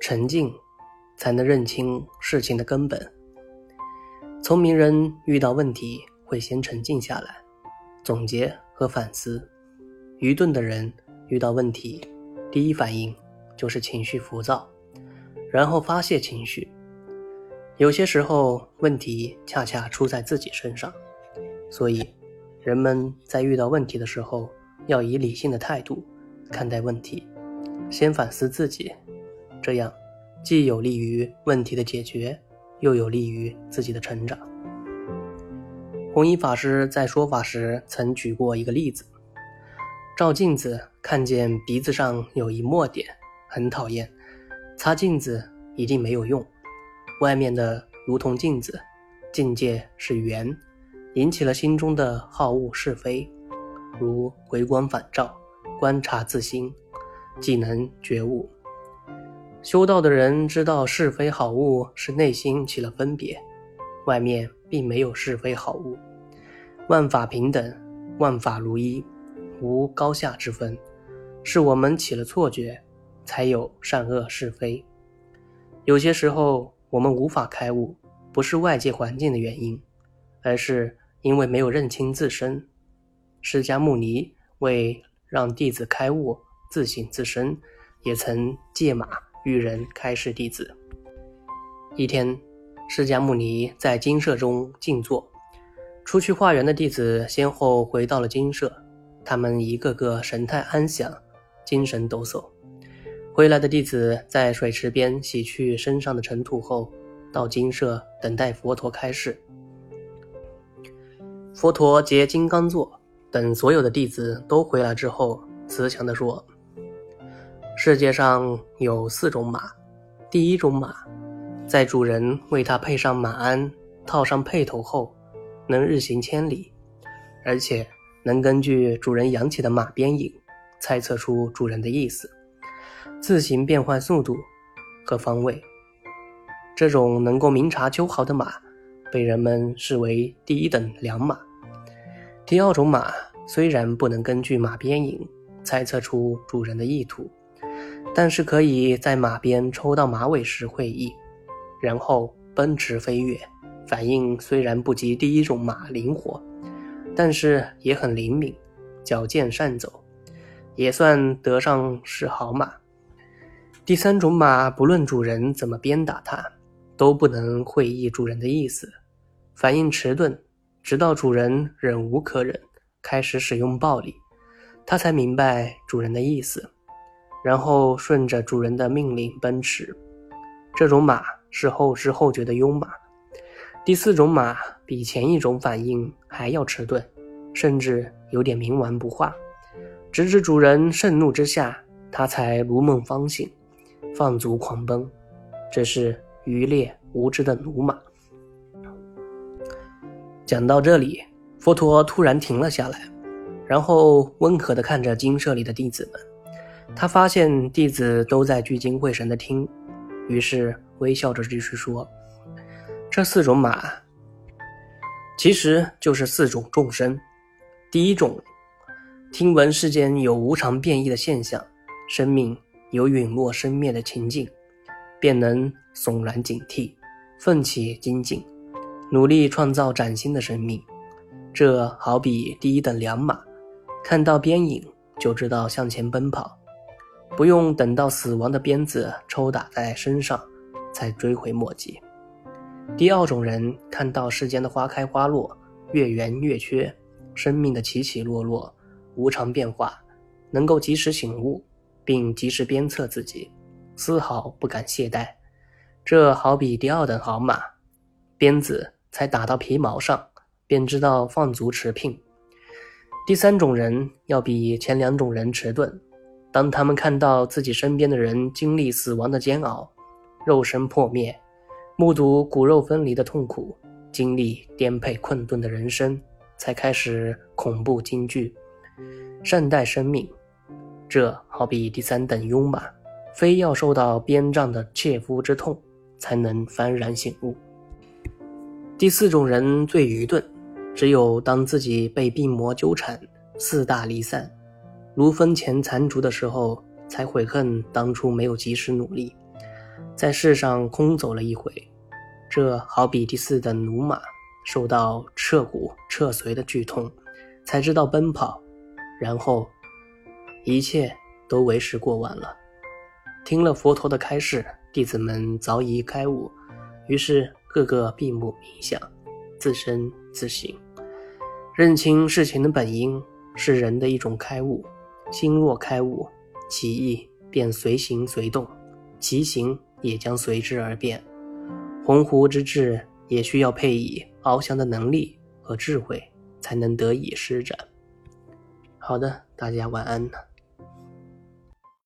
沉静，才能认清事情的根本。聪明人遇到问题会先沉静下来，总结和反思；愚钝的人遇到问题，第一反应就是情绪浮躁，然后发泄情绪。有些时候，问题恰恰出在自己身上，所以人们在遇到问题的时候，要以理性的态度看待问题，先反思自己，这样既有利于问题的解决，又有利于自己的成长。弘一法师在说法时曾举过一个例子：照镜子看见鼻子上有一墨点，很讨厌，擦镜子一定没有用。外面的如同镜子，境界是圆，引起了心中的好恶是非，如回光返照，观察自心，即能觉悟。修道的人知道是非好恶是内心起了分别，外面并没有是非好恶，万法平等，万法如一，无高下之分，是我们起了错觉，才有善恶是非。有些时候。我们无法开悟，不是外界环境的原因，而是因为没有认清自身。释迦牟尼为让弟子开悟、自省自身，也曾借马与人开示弟子。一天，释迦牟尼在精舍中静坐，出去化缘的弟子先后回到了精舍，他们一个个神态安详，精神抖擞。回来的弟子在水池边洗去身上的尘土后，到精舍等待佛陀开示。佛陀结金刚座，等所有的弟子都回来之后，慈祥地说：“世界上有四种马，第一种马，在主人为它配上马鞍、套上辔头后，能日行千里，而且能根据主人扬起的马鞭影，猜测出主人的意思。”自行变换速度和方位，这种能够明察秋毫的马，被人们视为第一等良马。第二种马虽然不能根据马鞭影猜测出主人的意图，但是可以在马鞭抽到马尾时会意，然后奔驰飞跃。反应虽然不及第一种马灵活，但是也很灵敏，矫健善走，也算得上是好马。第三种马，不论主人怎么鞭打它，都不能会意主人的意思，反应迟钝，直到主人忍无可忍，开始使用暴力，它才明白主人的意思，然后顺着主人的命令奔驰。这种马是后知后觉的庸马。第四种马比前一种反应还要迟钝，甚至有点冥顽不化，直至主人盛怒之下，它才如梦方醒。放逐狂奔，这是愚劣无知的奴马。讲到这里，佛陀突然停了下来，然后温和地看着精舍里的弟子们。他发现弟子都在聚精会神地听，于是微笑着继续说：“这四种马，其实就是四种众生。第一种，听闻世间有无常变异的现象，生命。”有陨落生灭的情境，便能悚然警惕，奋起精进，努力创造崭新的生命。这好比第一等良马，看到边影就知道向前奔跑，不用等到死亡的鞭子抽打在身上才追悔莫及。第二种人看到世间的花开花落，月圆月缺，生命的起起落落，无常变化，能够及时醒悟。并及时鞭策自己，丝毫不敢懈怠。这好比第二等好马，鞭子才打到皮毛上，便知道放足持聘。第三种人要比前两种人迟钝。当他们看到自己身边的人经历死亡的煎熬，肉身破灭，目睹骨肉分离的痛苦，经历颠沛困顿的人生，才开始恐怖惊惧，善待生命。这好比第三等庸马，非要受到鞭杖的切肤之痛，才能幡然醒悟。第四种人最愚钝，只有当自己被病魔纠缠，四大离散，如风前残烛的时候，才悔恨当初没有及时努力，在世上空走了一回。这好比第四等驽马受到彻骨彻髓的剧痛，才知道奔跑，然后一切都为时过晚了。听了佛陀的开示，弟子们早已开悟，于是个个闭目冥想，自生自省，认清事情的本因。是人的一种开悟，心若开悟，其意便随行随动，其行也将随之而变。鸿鹄之志也需要配以翱翔的能力和智慧，才能得以施展。好的，大家晚安。